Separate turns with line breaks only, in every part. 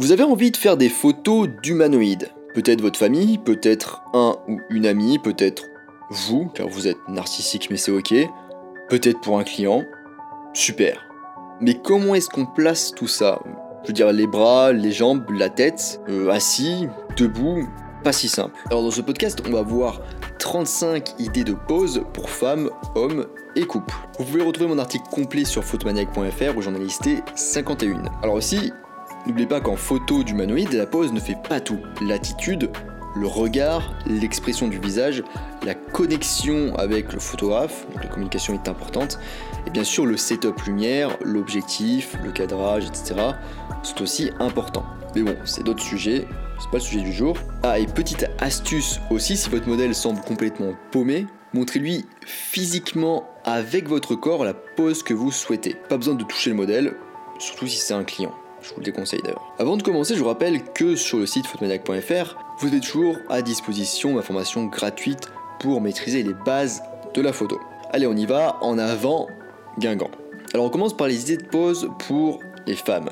Vous avez envie de faire des photos d'humanoïdes. Peut-être votre famille, peut-être un ou une amie, peut-être vous, car vous êtes narcissique mais c'est ok. Peut-être pour un client. Super. Mais comment est-ce qu'on place tout ça? Je veux dire les bras, les jambes, la tête, euh, assis, debout, pas si simple. Alors dans ce podcast, on va voir 35 idées de poses pour femmes, hommes et couples. Vous pouvez retrouver mon article complet sur photomaniac.fr où j'en ai listé 51. Alors aussi, n'oubliez pas qu'en photo d'humanoïde, la pose ne fait pas tout. L'attitude, le regard, l'expression du visage, la connexion avec le photographe, donc la communication est importante, et bien sûr le setup lumière, l'objectif, le cadrage, etc. sont aussi importants. Mais bon, c'est d'autres sujets, c'est pas le sujet du jour. Ah, et petite astuce aussi, si votre modèle semble complètement paumé, montrez-lui physiquement avec votre corps la pose que vous souhaitez. Pas besoin de toucher le modèle, surtout si c'est un client. Je vous le déconseille d'ailleurs. Avant de commencer, je vous rappelle que sur le site photomaniac.fr, vous avez toujours à disposition ma formation gratuite pour maîtriser les bases de la photo. Allez, on y va, en avant, Guingamp. Alors on commence par les idées de pose pour les femmes.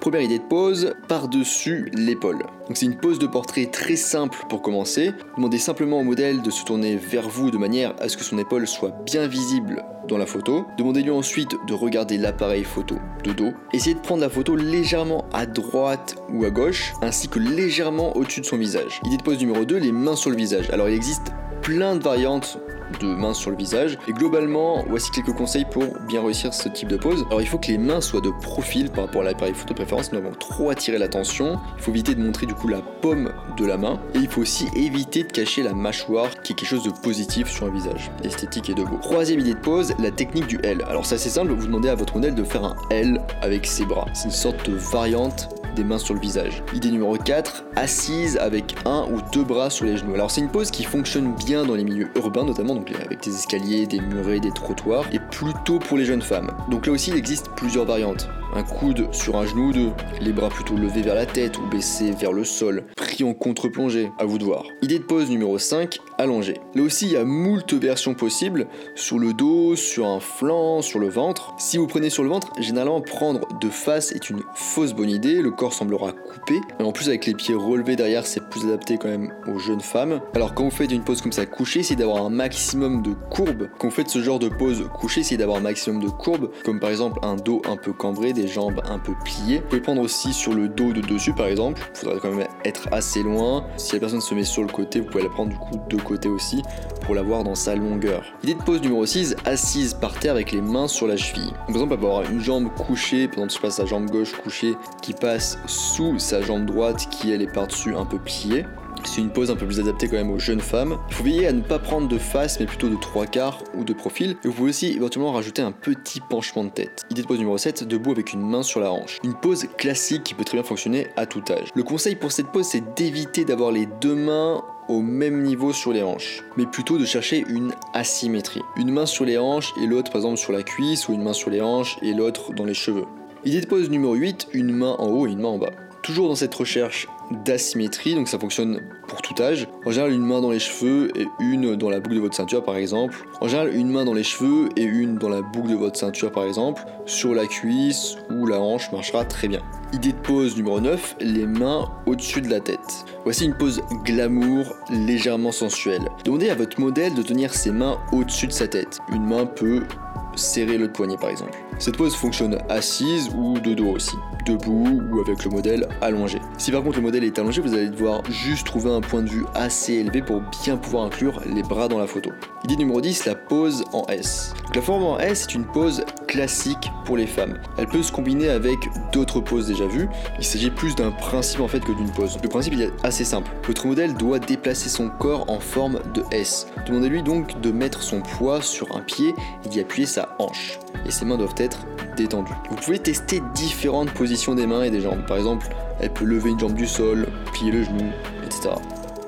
Première idée de pose, par-dessus l'épaule. Donc c'est une pose de portrait très simple pour commencer. Demandez simplement au modèle de se tourner vers vous de manière à ce que son épaule soit bien visible dans la photo. Demandez-lui ensuite de regarder l'appareil photo de dos. Essayez de prendre la photo légèrement à droite ou à gauche, ainsi que légèrement au-dessus de son visage. Idée de pose numéro 2, les mains sur le visage. Alors il existe plein de variantes de mains sur le visage. Et globalement, voici quelques conseils pour bien réussir ce type de pose. Alors il faut que les mains soient de profil par rapport à l'appareil photo préférence, nous avons trop attirer l'attention. Il faut éviter de montrer du coup la paume de la main. Et il faut aussi éviter de cacher la mâchoire, qui est quelque chose de positif sur un visage. Esthétique et de beau. Troisième idée de pose, la technique du L. Alors c'est assez simple, vous demandez à votre modèle de faire un L avec ses bras. C'est une sorte de variante des mains sur le visage. Idée numéro 4, assise avec un ou deux bras sur les genoux. Alors c'est une pose qui fonctionne bien dans les milieux urbains notamment, donc avec des escaliers, des murets, des trottoirs, et plutôt pour les jeunes femmes. Donc là aussi il existe plusieurs variantes. Un coude sur un genou ou deux, les bras plutôt levés vers la tête ou baissés vers le sol, pris en contre-plongée, à vous de voir. Idée de pose numéro 5, allongé. Là aussi il y a moult versions possibles, sur le dos, sur un flanc, sur le ventre. Si vous prenez sur le ventre, généralement prendre de face est une fausse bonne idée, le corps semblera coupé. En plus avec les pieds relevés derrière c'est plus adapté quand même aux jeunes femmes. Alors quand vous faites une pose comme ça couchée, essayez d'avoir un maximum de courbes. Quand vous faites ce genre de pose couchée, essayez d'avoir un maximum de courbes, comme par exemple un dos un peu cambré, des jambes un peu pliées. Vous pouvez prendre aussi sur le dos de dessus par exemple, il faudra quand même être assez loin. Si la personne se met sur le côté, vous pouvez la prendre du coup de côté aussi pour la voir dans sa longueur. Idée de pose numéro 6, assise par terre avec les mains sur la cheville. Par exemple, avoir une jambe couchée, par exemple, je passe sa jambe gauche couchée qui passe sous sa jambe droite qui elle est par-dessus un peu pliée. C'est une pose un peu plus adaptée quand même aux jeunes femmes. Il faut veiller à ne pas prendre de face mais plutôt de trois quarts ou de profil. Et vous pouvez aussi éventuellement rajouter un petit penchement de tête. Idée de pose numéro 7, debout avec une main sur la hanche. Une pose classique qui peut très bien fonctionner à tout âge. Le conseil pour cette pose c'est d'éviter d'avoir les deux mains au même niveau sur les hanches, mais plutôt de chercher une asymétrie. Une main sur les hanches et l'autre par exemple sur la cuisse, ou une main sur les hanches et l'autre dans les cheveux. Idée de pose numéro 8, une main en haut et une main en bas. Toujours dans cette recherche d'asymétrie, donc ça fonctionne pour tout âge. En général, une main dans les cheveux et une dans la boucle de votre ceinture par exemple. En général, une main dans les cheveux et une dans la boucle de votre ceinture par exemple. Sur la cuisse ou la hanche marchera très bien. Idée de pose numéro 9, les mains au-dessus de la tête. Voici une pose glamour, légèrement sensuelle. Demandez à votre modèle de tenir ses mains au-dessus de sa tête. Une main peut serrer le poignet par exemple. Cette pose fonctionne assise ou de dos aussi, debout ou avec le modèle allongé. Si par contre le modèle est allongé, vous allez devoir juste trouver un point de vue assez élevé pour bien pouvoir inclure les bras dans la photo. Idée numéro 10, la pose en S. la forme en S est une pose classique pour les femmes. Elle peut se combiner avec d'autres poses déjà vues. Il s'agit plus d'un principe en fait que d'une pose. Le principe est assez simple. Votre modèle doit déplacer son corps en forme de S. Demandez-lui donc de mettre son poids sur un pied et d'y appuyer sa hanche. Et ses mains doivent être Vous pouvez tester différentes positions des mains et des jambes. Par exemple, elle peut lever une jambe du sol, plier le genou, etc.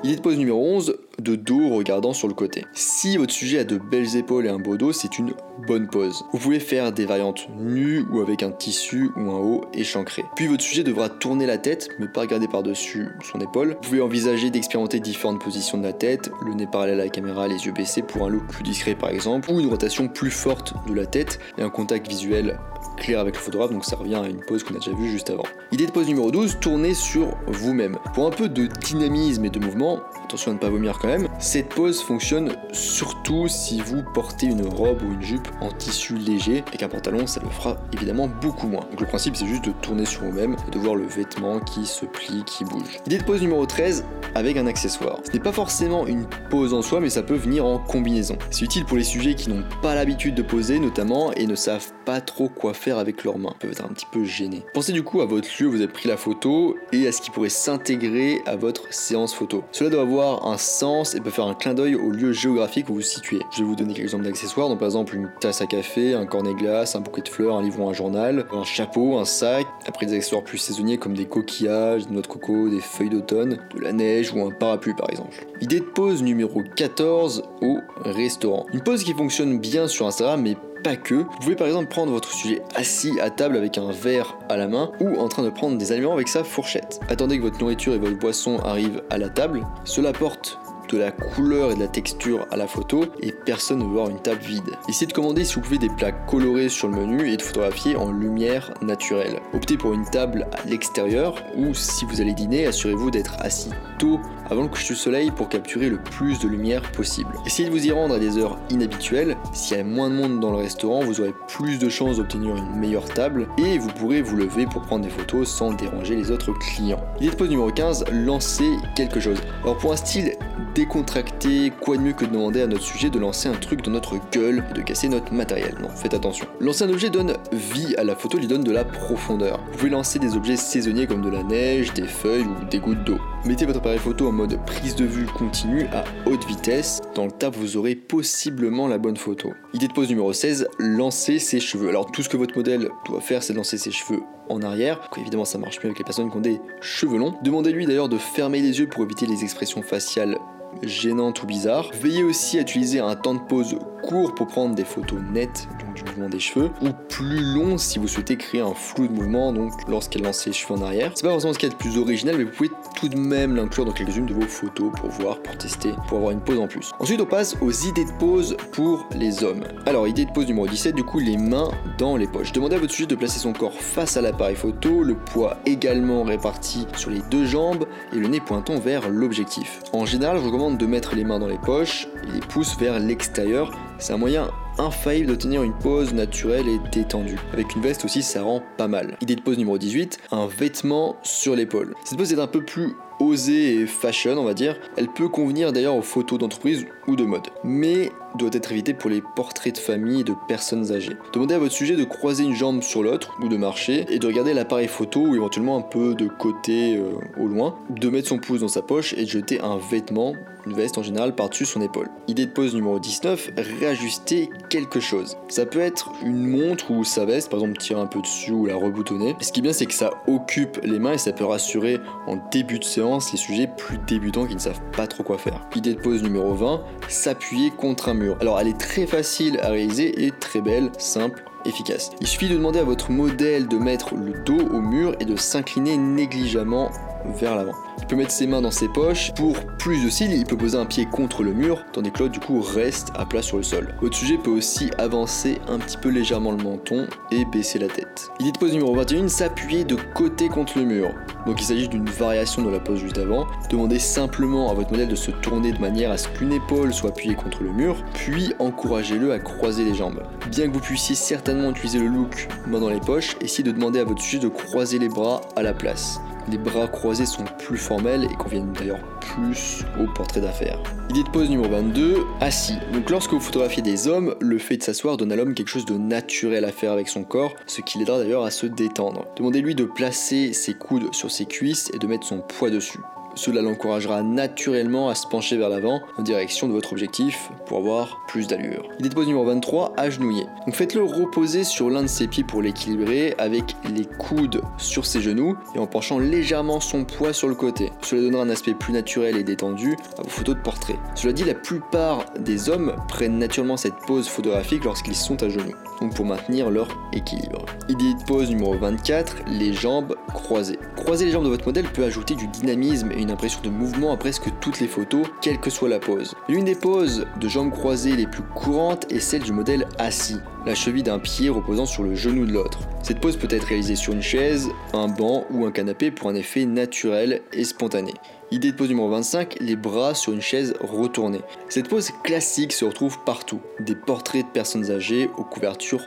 Idée de pose numéro 11, de dos regardant sur le côté. Si votre sujet a de belles épaules et un beau dos, c'est une bonne pose. Vous pouvez faire des variantes nues ou avec un tissu ou un haut échancré. Puis votre sujet devra tourner la tête, mais pas regarder par-dessus son épaule. Vous pouvez envisager d'expérimenter différentes positions de la tête, le nez parallèle à la caméra, les yeux baissés pour un look plus discret par exemple, ou une rotation plus forte de la tête et un contact visuel clair avec le photographe, donc ça revient à une pose qu'on a déjà vue juste avant. Idée de pose numéro 12, tournez sur vous-même. Pour un peu de dynamisme et de mouvement, attention à ne pas vomir quand même, cette pose fonctionne surtout si vous portez une robe ou une jupe en tissu léger et qu'un pantalon ça le fera évidemment beaucoup moins. Donc le principe c'est juste de tourner sur vous-même et de voir le vêtement qui se plie, qui bouge. Idée de pose numéro 13 avec un accessoire. Ce n'est pas forcément une pose en soi mais ça peut venir en combinaison. C'est utile pour les sujets qui n'ont pas l'habitude de poser notamment et ne savent pas trop quoi faire avec leurs mains, peuvent être un petit peu gênés. Pensez du coup à votre lieu où vous avez pris la photo et à ce qui pourrait s'intégrer à votre séance photo. Cela doit avoir un sens et peut faire un clin d'œil au lieu géographique où vous vous situez. Je vais vous donner quelques exemples d'accessoires, donc par exemple une tasse à café, un cornet glace, un bouquet de fleurs, un livre ou un journal, un chapeau, un sac, après des accessoires plus saisonniers comme des coquillages, des noix de coco, des feuilles d'automne, de la neige ou un parapluie par exemple. Idée de pause numéro 14 au restaurant. Une pause qui fonctionne bien sur Instagram mais pas que. Vous pouvez par exemple prendre votre sujet assis à table avec un verre à la main ou en train de prendre des aliments avec sa fourchette. Attendez que votre nourriture et votre boisson arrivent à la table. Cela porte de la couleur et de la texture à la photo et personne ne veut voir une table vide. Essayez de commander si vous pouvez des plats colorés sur le menu et de photographier en lumière naturelle. Optez pour une table à l'extérieur ou si vous allez dîner, assurez-vous d'être assis tôt avant le coucher du soleil pour capturer le plus de lumière possible. Essayez de vous y rendre à des heures inhabituelles. S'il y a moins de monde dans le restaurant, vous aurez plus de chances d'obtenir une meilleure table et vous pourrez vous lever pour prendre des photos sans déranger les autres clients. Idée de pause numéro 15, lancer quelque chose. Alors pour un style décontracté, quoi de mieux que de demander à notre sujet de lancer un truc dans notre gueule et de casser notre matériel? Non, faites attention. Lancer un objet donne vie à la photo, lui donne de la profondeur. Vous pouvez lancer des objets saisonniers comme de la neige, des feuilles ou des gouttes d'eau. Mettez votre appareil photo en mode prise de vue continue à haute vitesse. Dans le tas, vous aurez possiblement la bonne photo. Idée de pose numéro 16, lancer ses cheveux. Alors tout ce que votre modèle doit faire, c'est lancer ses cheveux en arrière. Évidemment, ça marche mieux avec les personnes qui ont des cheveux longs. Demandez-lui d'ailleurs de fermer les yeux pour éviter les expressions faciales gênantes ou bizarres. Veillez aussi à utiliser un temps de pause court pour prendre des photos nettes donc du mouvement des cheveux ou plus long si vous souhaitez créer un flou de mouvement donc lorsqu'elle lance ses cheveux en arrière. C'est pas forcément ce qu'il y a de plus original mais vous pouvez tout de même l'inclure dans quelques-unes de vos photos pour voir, pour tester, pour avoir une pause en plus. Ensuite on passe aux idées de pause pour les hommes. Alors idée de pause numéro 17 du coup les mains dans les poches. Demandez à votre sujet de placer son corps face à l'appareil photo, le poids également réparti sur les deux jambes et le nez pointant vers l'objectif. En général je recommande de mettre les mains dans les poches et les pouces vers l'extérieur c'est un moyen infaillible d'obtenir une pose naturelle et détendue. Avec une veste aussi, ça rend pas mal. Idée de pose numéro 18, un vêtement sur l'épaule. Cette pose est un peu plus osée et fashion, on va dire. Elle peut convenir d'ailleurs aux photos d'entreprise ou de mode. Mais doit être évitée pour les portraits de famille et de personnes âgées. Demandez à votre sujet de croiser une jambe sur l'autre ou de marcher et de regarder l'appareil photo ou éventuellement un peu de côté euh, au loin, de mettre son pouce dans sa poche et de jeter un vêtement une veste en général par-dessus son épaule. Idée de pose numéro 19, réajuster quelque chose. Ça peut être une montre ou sa veste, par exemple tirer un peu dessus ou la reboutonner. ce qui est bien c'est que ça occupe les mains et ça peut rassurer en début de séance les sujets plus débutants qui ne savent pas trop quoi faire. Idée de pose numéro 20, s'appuyer contre un mur. Alors elle est très facile à réaliser et très belle, simple efficace. Il suffit de demander à votre modèle de mettre le dos au mur et de s'incliner négligemment vers l'avant. Il peut mettre ses mains dans ses poches. Pour plus de cils, il peut poser un pied contre le mur, tandis que l'autre du coup reste à plat sur le sol. Votre sujet peut aussi avancer un petit peu légèrement le menton et baisser la tête. Idée de pose numéro 21, s'appuyer de côté contre le mur. Donc il s'agit d'une variation de la pose juste avant. Demandez simplement à votre modèle de se tourner de manière à ce qu'une épaule soit appuyée contre le mur, puis encouragez-le à croiser les jambes. Bien que vous puissiez certainement utiliser le look main dans les poches, essayez de demander à votre sujet de croiser les bras à la place. Les bras croisés sont plus formels et conviennent d'ailleurs plus au portrait d'affaires. Idée de pose numéro 22, assis. Donc lorsque vous photographiez des hommes, le fait de s'asseoir donne à l'homme quelque chose de naturel à faire avec son corps, ce qui l'aidera d'ailleurs à se détendre. Demandez-lui de placer ses coudes sur ses cuisses et de mettre son poids dessus. Cela l'encouragera naturellement à se pencher vers l'avant en direction de votre objectif pour avoir plus d'allure. Idée de pose numéro 23, agenouiller. Donc faites-le reposer sur l'un de ses pieds pour l'équilibrer avec les coudes sur ses genoux et en penchant légèrement son poids sur le côté. Cela donnera un aspect plus naturel et détendu à vos photos de portrait. Cela dit, la plupart des hommes prennent naturellement cette pose photographique lorsqu'ils sont à genoux, donc pour maintenir leur équilibre. Idée de pose numéro 24, les jambes croisées. Croiser les jambes de votre modèle peut ajouter du dynamisme une impression de mouvement à presque toutes les photos, quelle que soit la pose. L'une des poses de jambes croisées les plus courantes est celle du modèle assis, la cheville d'un pied reposant sur le genou de l'autre. Cette pose peut être réalisée sur une chaise, un banc ou un canapé pour un effet naturel et spontané. Idée de pose numéro 25, les bras sur une chaise retournée. Cette pose classique se retrouve partout, des portraits de personnes âgées aux couvertures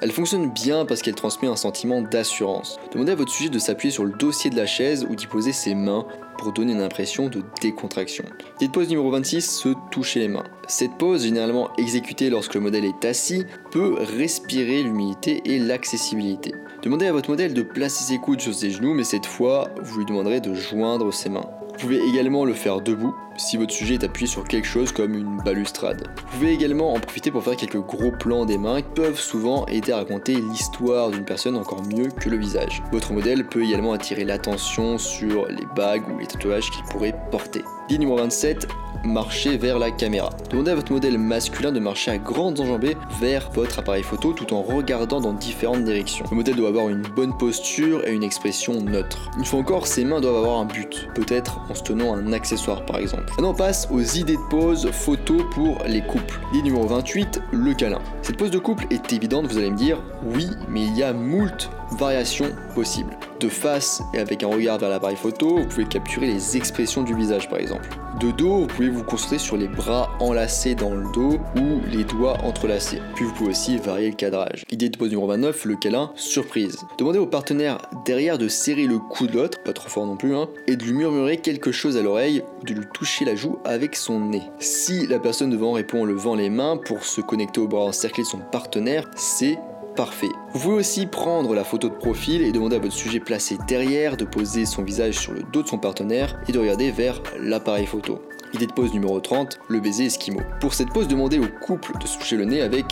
Elle fonctionne bien parce qu'elle transmet un sentiment d'assurance. Demandez à votre sujet de s'appuyer sur le dossier de la chaise ou d'y poser ses mains pour donner une impression de décontraction. De pose numéro 26, se toucher les mains. Cette pose, généralement exécutée lorsque le modèle est assis, peut respirer l'humilité et l'accessibilité. Demandez à votre modèle de placer ses coudes sur ses genoux, mais cette fois, vous lui demanderez de joindre ses mains. Vous pouvez également le faire debout si votre sujet est appuyé sur quelque chose comme une balustrade. Vous pouvez également en profiter pour faire quelques gros plans des mains qui peuvent souvent aider à raconter l'histoire d'une personne encore mieux que le visage. Votre modèle peut également attirer l'attention sur les bagues ou les tatouages qu'il pourrait porter. Dit numéro 27, marcher vers la caméra. Demandez à votre modèle masculin de marcher à grandes enjambées vers votre appareil photo tout en regardant dans différentes directions. Le modèle doit avoir une bonne posture et une expression neutre. Une fois encore, ses mains doivent avoir un but, peut-être en se tenant un accessoire par exemple. Maintenant on passe aux idées de pose photo pour les couples. Idée numéro 28, le câlin. Cette pose de couple est évidente, vous allez me dire, oui, mais il y a moult variations possibles. De face et avec un regard vers l'appareil photo, vous pouvez capturer les expressions du visage par exemple. De dos, vous pouvez vous concentrer sur les bras enlacés dans le dos ou les doigts entrelacés. Puis vous pouvez aussi varier le cadrage. Idée de pose numéro 29, le câlin, surprise. Demandez au partenaire derrière de serrer le cou de l'autre, pas trop fort non plus, hein, et de lui murmurer quelque chose à l'oreille ou de lui toucher la joue avec son nez. Si la personne devant répond en levant les mains pour se connecter au bras encerclé de son partenaire, c'est parfait. Vous pouvez aussi prendre la photo de profil et demander à votre sujet placé derrière de poser son visage sur le dos de son partenaire et de regarder vers l'appareil photo. Idée de pose numéro 30, le baiser esquimau. Pour cette pose, demandez au couple de se toucher le nez avec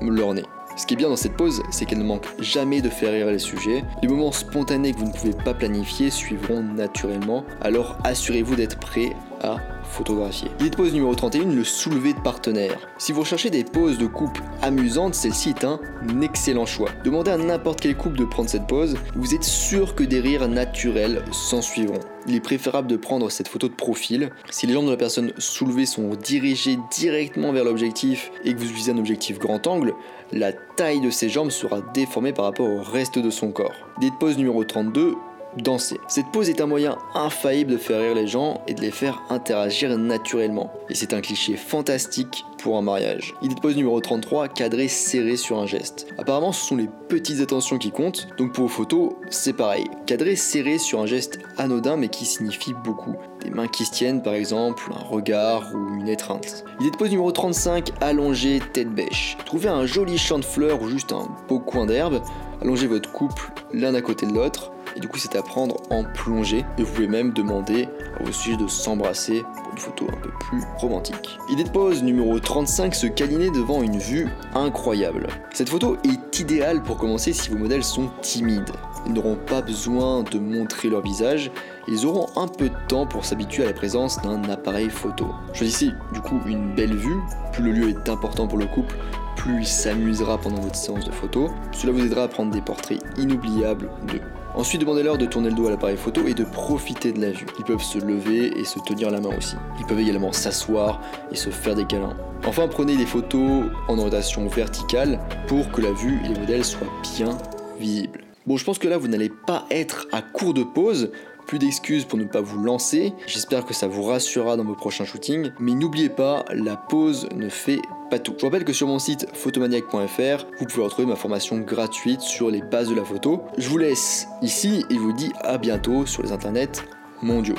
leur nez. Ce qui est bien dans cette pose, c'est qu'elle ne manque jamais de faire rire les sujets. Les moments spontanés que vous ne pouvez pas planifier suivront naturellement, alors assurez-vous d'être prêt à photographier. Idée de pose numéro 31, le soulever de partenaire. Si vous recherchez des poses de couple amusantes, celle-ci est un excellent choix. Demandez à n'importe quel couple de prendre cette pose, vous êtes sûr que des rires naturels s'en suivront. Il est préférable de prendre cette photo de profil. Si les jambes de la personne soulevée sont dirigées directement vers l'objectif et que vous utilisez un objectif grand angle, la taille de ses jambes sera déformée par rapport au reste de son corps. Idée de pose numéro 32, danser. Cette pose est un moyen infaillible de faire rire les gens et de les faire interagir naturellement. Et c'est un cliché fantastique pour un mariage. Idée de pose numéro 33, cadrer serré sur un geste. Apparemment, ce sont les petites attentions qui comptent, donc pour vos photos, c'est pareil. Cadrer serré sur un geste anodin mais qui signifie beaucoup. Des mains qui se tiennent par exemple, un regard ou une étreinte. Idée de pose numéro 35, allonger tête bêche. Trouvez un joli champ de fleurs ou juste un beau coin d'herbe, allongez votre couple l'un à côté de l'autre et du coup, c'est à prendre en plongée. Et vous pouvez même demander à vos sujets de s'embrasser pour une photo un peu plus romantique. Idée de pose numéro 35, se câliner devant une vue incroyable. Cette photo est idéale pour commencer si vos modèles sont timides. Ils n'auront pas besoin de montrer leur visage, ils auront un peu de temps pour s'habituer à la présence d'un appareil photo. Choisissez du coup une belle vue, plus le lieu est important pour le couple, plus il s'amusera pendant votre séance de photo. Cela vous aidera à prendre des portraits inoubliables d'eux. Ensuite, demandez-leur de tourner le dos à l'appareil photo et de profiter de la vue. Ils peuvent se lever et se tenir la main aussi. Ils peuvent également s'asseoir et se faire des câlins. Enfin, prenez des photos en orientation verticale pour que la vue et les modèles soient bien visibles. Bon, je pense que là, vous n'allez pas être à court de pause. Plus d'excuses pour ne pas vous lancer. J'espère que ça vous rassurera dans vos prochains shootings. Mais n'oubliez pas, la pause ne fait pas tout. Je rappelle que sur mon site photomaniac.fr, vous pouvez retrouver ma formation gratuite sur les bases de la photo. Je vous laisse ici et vous dis à bientôt sur les internets mondiaux.